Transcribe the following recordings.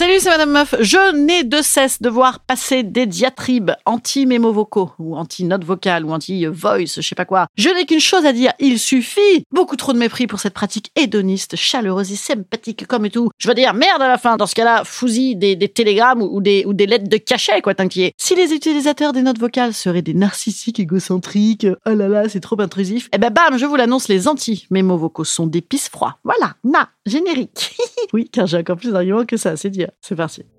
Salut, c'est Madame Meuf. Je n'ai de cesse de voir passer des diatribes anti-mémo vocaux, ou anti-notes vocales, ou anti-voice, je sais pas quoi. Je n'ai qu'une chose à dire, il suffit Beaucoup trop de mépris pour cette pratique hédoniste, chaleureuse et sympathique comme et tout. Je veux dire, merde à la fin, dans ce cas-là, fousille des, des télégrammes ou des, ou des lettres de cachet, quoi, t'inquiète. Si les utilisateurs des notes vocales seraient des narcissiques égocentriques, oh là là, c'est trop intrusif, eh ben bam, je vous l'annonce, les anti-mémo vocaux sont des pisse froids. Voilà, na, générique. oui, car j'ai encore plus d'arguments que ça, c'est dire. C'est parti.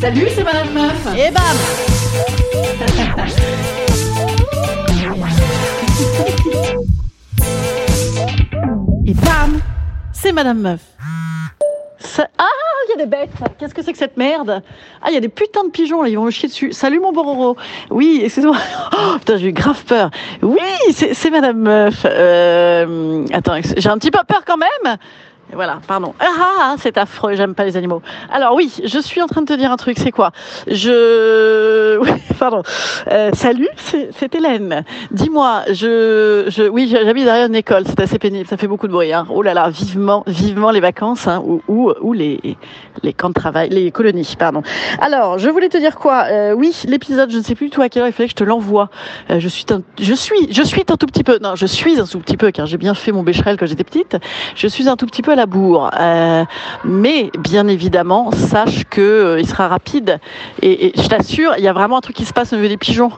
Salut, c'est Madame Meuf. Et bam Et bam C'est Madame Meuf. Ça- Ah, il bêtes. Qu'est-ce que c'est que cette merde? Ah, il y a des putains de pigeons, là, ils vont me chier dessus. Salut mon Bororo. Oui, excuse-moi. Oh, putain, j'ai eu grave peur. Oui, c'est c'est Madame Meuf. Euh, attends, j'ai un petit peu peur quand même. Voilà, pardon. Ah, ah, ah, c'est affreux, j'aime pas les animaux. Alors oui, je suis en train de te dire un truc, c'est quoi? Je... Oui, pardon. Euh, salut, c'est Hélène. Dis-moi, je, je... Oui, j'habite derrière une école, c'est assez pénible, ça fait beaucoup de bruit. Hein. Oh là là, vivement, vivement les vacances, hein, ou, ou, ou les, les camps de travail, les colonies, pardon. Alors, je voulais te dire quoi? Euh, Oui, l'épisode, je ne sais plus tout à quelle heure il fallait que je te l'envoie. Euh, je suis un... je suis, je suis un tout petit peu, non, je suis un tout petit peu, car j'ai bien fait mon bécherel quand j'étais petite. Je suis un tout petit peu la bourre. Euh, mais bien évidemment, sache que euh, il sera rapide. Et, je t'assure, il y a vraiment un truc qui se passe au niveau des pigeons.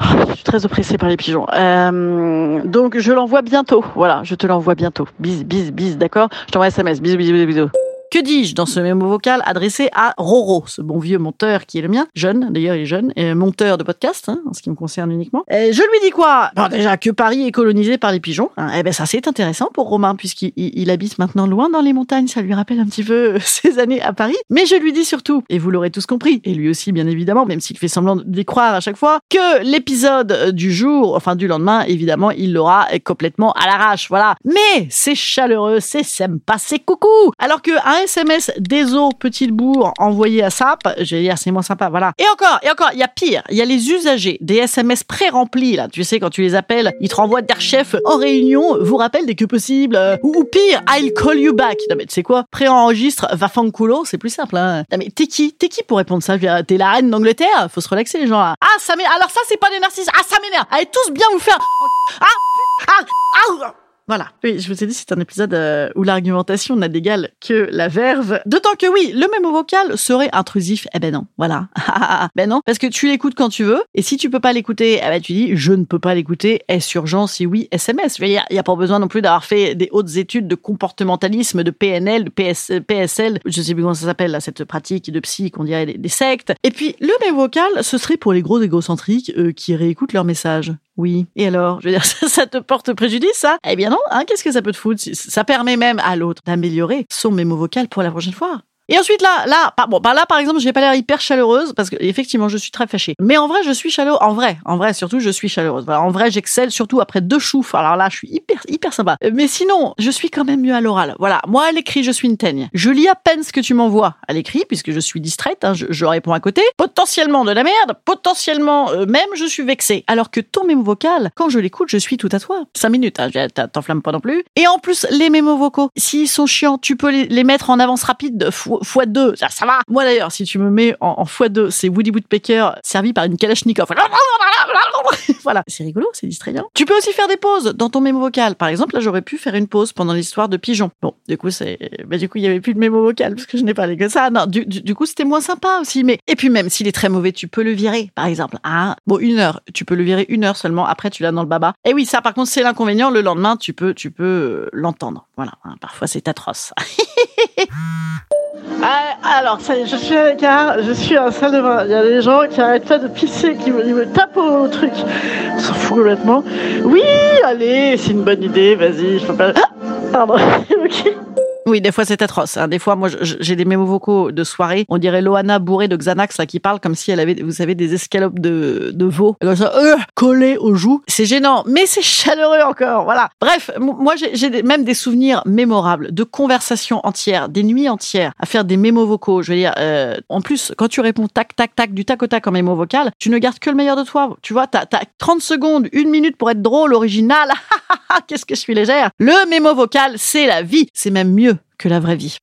Oh, Je suis très oppressée par les pigeons. Euh, donc je l'envoie bientôt. Voilà, je te l'envoie bientôt. Bis, bis, bis, d'accord? Je t'envoie un SMS. Bisous, bisous, bisous, bisous. Que dis-je dans ce mémo vocal adressé à Roro, ce bon vieux monteur qui est le mien, jeune, d'ailleurs il est jeune, et monteur de podcast, hein, en ce qui me concerne uniquement. Je lui dis quoi? Bon déjà que Paris est colonisé par les pigeons, hein, eh ben ça c'est intéressant pour Romain puisqu'il il- il habite maintenant loin dans les montagnes, ça lui rappelle un petit peu ses années à Paris. Mais je lui dis surtout, et vous l'aurez tous compris, et lui aussi bien évidemment, même s'il fait semblant d'y croire à chaque fois, que l'épisode du jour, enfin du lendemain, évidemment, il l'aura complètement à l'arrache, voilà. Mais c'est chaleureux, c'est sympa, c'est coucou Alors que un SMS des eaux petite bourre envoyé à SAP, je vais dire c'est moins sympa, voilà. Et encore, et encore, il y a pire, il y a les usagers des SMS pré-remplis, là, tu sais, quand tu les appelles, ils te renvoient der chef en réunion, vous rappelle dès que possible, euh, ou, pire, I'll call you back. Non mais tu sais quoi, pré-enregistre, va fanculo, c'est plus simple, hein. Non mais t'es qui? T'es qui pour répondre ça? T'es la reine d'Angleterre? Faut se relaxer les gens, là. Ah, ça m'énerve, alors ça c'est pas des narcisses, ah ça m'énerve. Allez tous bien vous faire... Ah, ah, ah, voilà. Oui, je vous ai dit, c'est un épisode euh, où l'argumentation n'a d'égal que la verve. D'autant que oui, le mémo vocal serait intrusif. Eh ben non, voilà. ben non, parce que tu l'écoutes quand tu veux, et si tu peux pas l'écouter, eh ben tu dis, je ne peux pas l'écouter, est-ce urgent? Si oui, SMS. Il n'y a, a pas besoin non plus d'avoir fait des hautes études de comportementalisme, de PNL, de PS, PSL, je sais plus comment ça s'appelle, là, cette pratique de psy qu'on dirait des, sectes. Et puis, le mémo vocal, ce serait pour les gros égocentriques euh, qui réécoutent leurs messages. Oui. Et alors, je veux dire, ça, te porte préjudice, ça? Eh bien non, hein, qu'est-ce que ça peut te foutre? Ça permet même à l'autre d'améliorer son mémo vocal pour la prochaine fois. Et ensuite là, là, bon, bah là par exemple, j'ai pas l'air hyper chaleureuse parce que effectivement, je suis très fâchée. Mais en vrai, je suis chaleureuse. En vrai, en vrai, surtout, je suis chaleureuse. Voilà, en vrai, j'excelle surtout après deux choufs. Alors là, je suis hyper, hyper sympa. Euh, Mais sinon, je suis quand même mieux à l'oral. Voilà, moi à l'écrit, je suis une teigne. Je lis à peine ce que tu m'envoies à l'écrit puisque je suis distraite. Hein, je, réponds à côté. Potentiellement de la merde. Potentiellement euh, même, je suis vexée. Alors que ton mémo vocal, quand je l'écoute, je suis tout à toi. Cinq minutes. Hein, T'enflammes pas non plus. Et en plus, les mémos vocaux, s'ils sont chiants, tu peux les, mettre en avance rapide fo- fois deux. Ça, ça va. Moi d'ailleurs, si tu me mets en, en fois deux, c'est Woody Woodpecker servi par une Kalachnikov. voilà, c'est rigolo, c'est distrayant. Tu peux aussi faire des pauses dans ton mémo vocal. Par exemple, là, j'aurais pu faire une pause pendant l'histoire de pigeon. Bon, du coup, c'est, bah, du coup, il y avait plus de mémo vocal parce que je n'ai pas les que ça. Non, du, du, du coup, c'était moins sympa aussi. Mais et puis même s'il est très mauvais, tu peux le virer, par exemple. Ah, bon, une heure, tu peux le virer une heure seulement. Après, tu l'as dans le baba. Et oui, ça, par contre, c'est l'inconvénient. Le lendemain, tu peux, tu peux euh, l'entendre. Voilà. Hein, parfois, c'est atroce. Ah, alors, ça y est, je suis à l'écart, je suis à la salle de bain. Il y a des gens qui arrêtent pas de pisser, qui me, ils me tapent au truc. On s'en fout complètement. Oui, allez, c'est une bonne idée, vas-y, je peux pas. Ah, pardon, ok. Oui, des fois c'est atroce. Hein. Des fois, moi, j'ai des mémos vocaux de soirée. On dirait Loana bourrée de Xanax là qui parle comme si elle avait, vous savez, des escalopes de, de veau comme ça, euh, collées aux joues. C'est gênant, mais c'est chaleureux encore. Voilà. Bref, moi j'ai même des souvenirs mémorables de conversations entières, des nuits entières à faire des mémos vocaux. Je veux dire, euh, en plus, quand tu réponds tac tac tac du tac au tac en mémo vocal, tu ne gardes que le meilleur de toi. Tu vois, t'as as 30 secondes, une minute pour être drôle, original. Qu'est-ce que je suis légère. Le mémo vocal, c'est la vie. C'est même mieux que la vraie vie.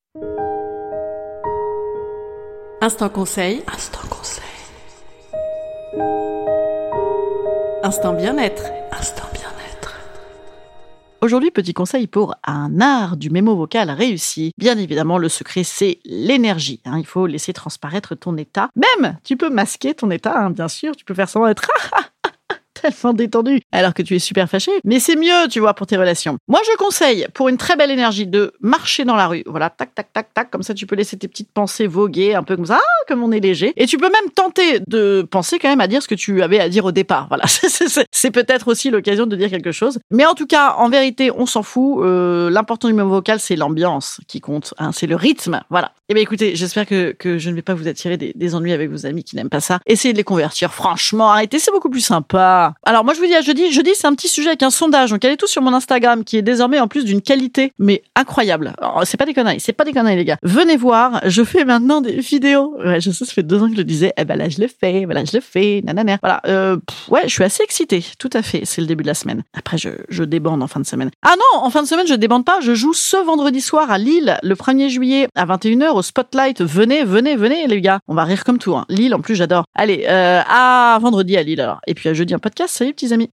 Instant conseil. Instant conseil. Instant bien-être. Instant bien-être. Aujourd'hui, petit conseil pour un art du mémo vocal réussi. Bien évidemment, le secret, c'est l'énergie. hein. Il faut laisser transparaître ton état. Même, tu peux masquer ton état, hein, bien sûr. Tu peux faire semblant d'être tellement détendu alors que tu es super fâché. Mais c'est mieux, tu vois, pour tes relations. Moi, je conseille, pour une très belle énergie, de marcher dans la rue. Voilà, tac, tac, tac, tac. Comme ça, tu peux laisser tes petites pensées voguer un peu comme ça, ah, comme on est léger. Et tu peux même tenter de penser quand même à dire ce que tu avais à dire au départ. Voilà, C'est- peut-être aussi l'occasion de dire quelque chose. Mais en tout cas, en vérité, on s'en fout. Euh, L'important du mémo vocal, c'est l'ambiance qui compte. hein, c'est le rythme. Voilà. Eh bien, écoutez, j'espère que, que je ne vais pas vous attirer des, des ennuis avec vos amis qui n'aiment pas ça. Essayez de les convertir. Franchement, arrêtez, c'est beaucoup plus sympa. Alors, moi, je vous dis à jeudi. Jeudi, c'est un petit sujet avec un sondage. Donc, allez tous sur mon Instagram, qui est désormais en plus d'une qualité, mais incroyable. C'est pas des conneries. C'est pas des conneries, les gars. Venez voir. Je fais maintenant des vidéos. Ouais, je sais, ça fait deux ans que je le disais. Eh ben là, je le fais. Voilà, je le fais. Nanana. Voilà. Euh, ouais, je suis assez excitée. Tout à fait. C'est le début de la semaine. Après, je, je débande en fin de semaine. Ah non, en fin de semaine, je débande pas. Je joue ce vendredi soir à Lille, le 1er juillet à 21h au Spotlight. Venez, venez, venez, les gars. On va rire comme tout. Hein. Lille, en plus, j'adore. Allez, euh, à vendredi à Lille alors. Et puis à jeudi un Salut, petits amis.